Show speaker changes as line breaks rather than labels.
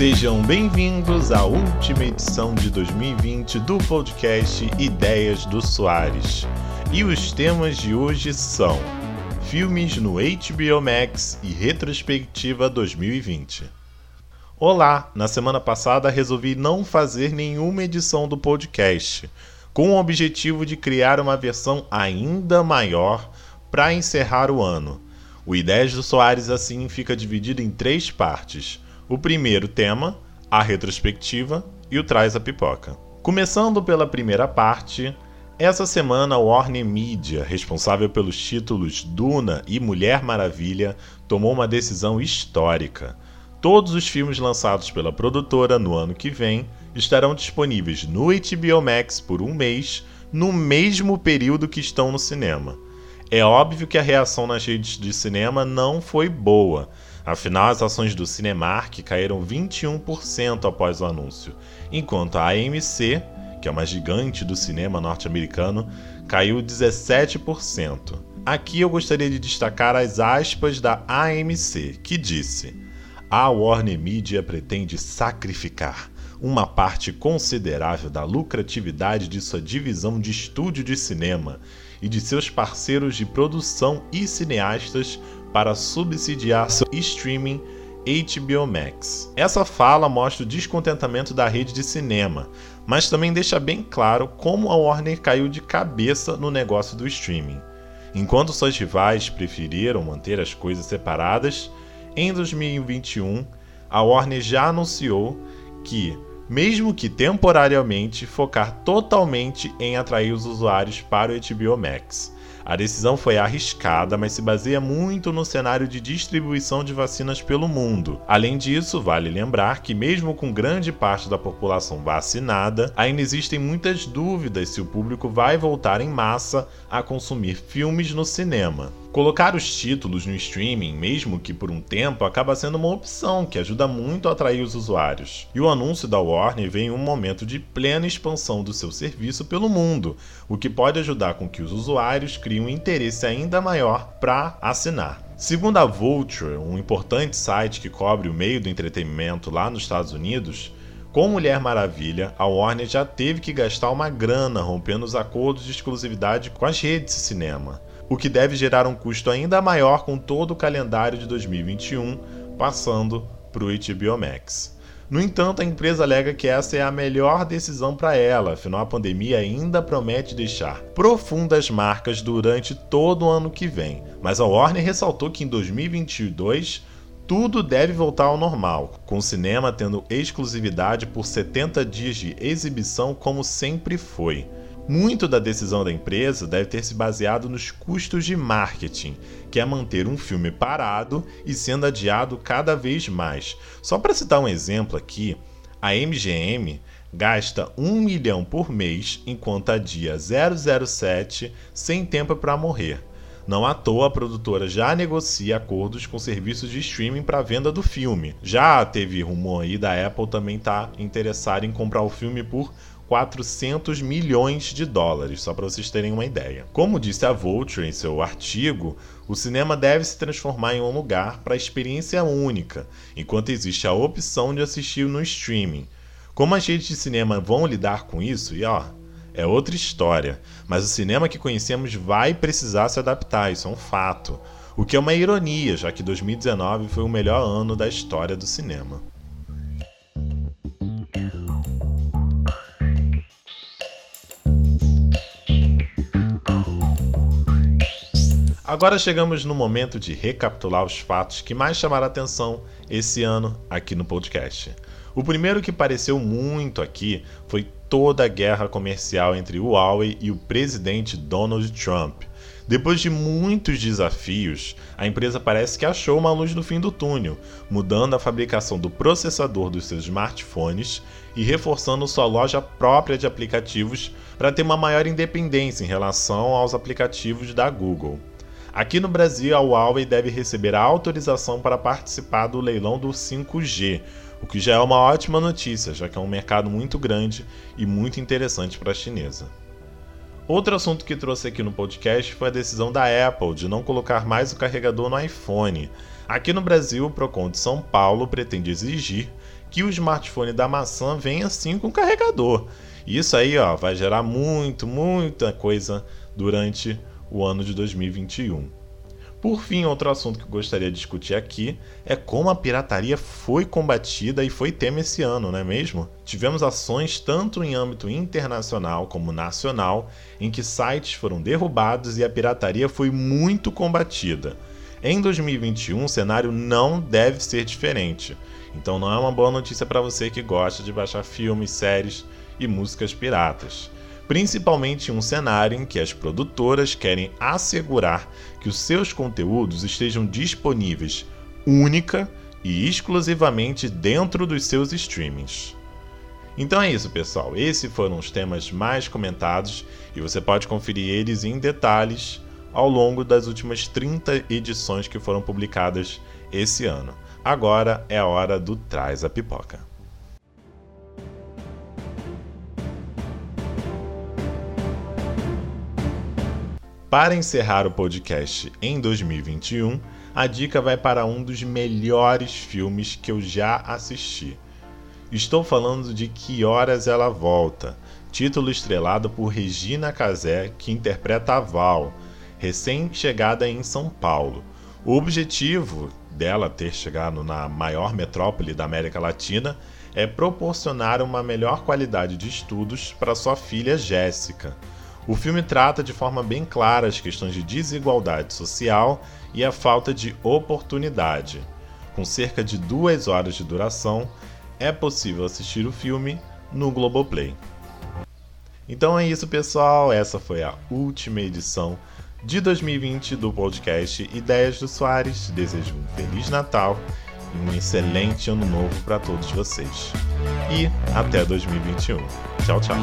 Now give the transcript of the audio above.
Sejam bem-vindos à última edição de 2020 do podcast Ideias do Soares. E os temas de hoje são filmes no HBO Max e retrospectiva 2020. Olá, na semana passada resolvi não fazer nenhuma edição do podcast, com o objetivo de criar uma versão ainda maior para encerrar o ano. O Ideias do Soares assim fica dividido em três partes o primeiro tema, a retrospectiva e o Traz a Pipoca. Começando pela primeira parte, essa semana a Warner Media, responsável pelos títulos Duna e Mulher Maravilha, tomou uma decisão histórica. Todos os filmes lançados pela produtora no ano que vem estarão disponíveis no HBO Max por um mês, no mesmo período que estão no cinema. É óbvio que a reação nas redes de cinema não foi boa, Afinal, as ações do Cinemark caíram 21% após o anúncio, enquanto a AMC, que é uma gigante do cinema norte-americano, caiu 17%. Aqui eu gostaria de destacar as aspas da AMC, que disse: A Warner Media pretende sacrificar uma parte considerável da lucratividade de sua divisão de estúdio de cinema e de seus parceiros de produção e cineastas para subsidiar seu streaming HBO Max. Essa fala mostra o descontentamento da rede de cinema, mas também deixa bem claro como a Warner caiu de cabeça no negócio do streaming. Enquanto suas rivais preferiram manter as coisas separadas, em 2021 a Warner já anunciou que, mesmo que temporariamente, focar totalmente em atrair os usuários para o HBO Max. A decisão foi arriscada, mas se baseia muito no cenário de distribuição de vacinas pelo mundo. Além disso, vale lembrar que, mesmo com grande parte da população vacinada, ainda existem muitas dúvidas se o público vai voltar em massa a consumir filmes no cinema. Colocar os títulos no streaming, mesmo que por um tempo, acaba sendo uma opção que ajuda muito a atrair os usuários. E o anúncio da Warner vem em um momento de plena expansão do seu serviço pelo mundo, o que pode ajudar com que os usuários criem um interesse ainda maior para assinar. Segundo a Vulture, um importante site que cobre o meio do entretenimento lá nos Estados Unidos, com Mulher Maravilha, a Warner já teve que gastar uma grana rompendo os acordos de exclusividade com as redes de cinema o que deve gerar um custo ainda maior com todo o calendário de 2021 passando para o HBO Max. No entanto, a empresa alega que essa é a melhor decisão para ela, afinal a pandemia ainda promete deixar profundas marcas durante todo o ano que vem. Mas a Warner ressaltou que em 2022 tudo deve voltar ao normal, com o cinema tendo exclusividade por 70 dias de exibição como sempre foi. Muito da decisão da empresa deve ter se baseado nos custos de marketing, que é manter um filme parado e sendo adiado cada vez mais. Só para citar um exemplo aqui, a MGM gasta 1 milhão por mês enquanto adia 007 sem tempo para morrer. Não à toa, a produtora já negocia acordos com serviços de streaming para venda do filme. Já teve rumor aí da Apple também estar tá interessada em comprar o filme por 400 milhões de dólares, só para vocês terem uma ideia. Como disse a Vulture em seu artigo, o cinema deve se transformar em um lugar para experiência única, enquanto existe a opção de assistir no streaming. Como as redes de cinema vão lidar com isso? E ó, é outra história, mas o cinema que conhecemos vai precisar se adaptar, isso é um fato. O que é uma ironia, já que 2019 foi o melhor ano da história do cinema. Agora chegamos no momento de recapitular os fatos que mais chamaram atenção esse ano aqui no podcast. O primeiro que pareceu muito aqui foi toda a guerra comercial entre o Huawei e o presidente Donald Trump. Depois de muitos desafios, a empresa parece que achou uma luz no fim do túnel, mudando a fabricação do processador dos seus smartphones e reforçando sua loja própria de aplicativos para ter uma maior independência em relação aos aplicativos da Google. Aqui no Brasil, a Huawei deve receber a autorização para participar do leilão do 5G, o que já é uma ótima notícia, já que é um mercado muito grande e muito interessante para a chinesa. Outro assunto que trouxe aqui no podcast foi a decisão da Apple de não colocar mais o carregador no iPhone. Aqui no Brasil, o Procon de São Paulo pretende exigir que o smartphone da maçã vem assim com carregador. Isso aí, ó, vai gerar muito, muita coisa durante o ano de 2021. Por fim, outro assunto que eu gostaria de discutir aqui é como a pirataria foi combatida e foi tema esse ano, não é mesmo? Tivemos ações tanto em âmbito internacional como nacional em que sites foram derrubados e a pirataria foi muito combatida. Em 2021, o cenário não deve ser diferente. Então não é uma boa notícia para você que gosta de baixar filmes, séries e músicas piratas principalmente em um cenário em que as produtoras querem assegurar que os seus conteúdos estejam disponíveis única e exclusivamente dentro dos seus streamings. Então é isso, pessoal. Esses foram os temas mais comentados e você pode conferir eles em detalhes ao longo das últimas 30 edições que foram publicadas esse ano. Agora é a hora do Traz a Pipoca. Para encerrar o podcast em 2021, a dica vai para um dos melhores filmes que eu já assisti. Estou falando de Que Horas Ela Volta, título estrelado por Regina Casé, que interpreta a Val, recém-chegada em São Paulo. O objetivo dela ter chegado na maior metrópole da América Latina é proporcionar uma melhor qualidade de estudos para sua filha Jéssica. O filme trata de forma bem clara as questões de desigualdade social e a falta de oportunidade. Com cerca de duas horas de duração, é possível assistir o filme no Globoplay. Então é isso, pessoal. Essa foi a última edição de 2020 do podcast Ideias do Soares. Desejo um Feliz Natal e um excelente Ano Novo para todos vocês. E até 2021. Tchau, tchau.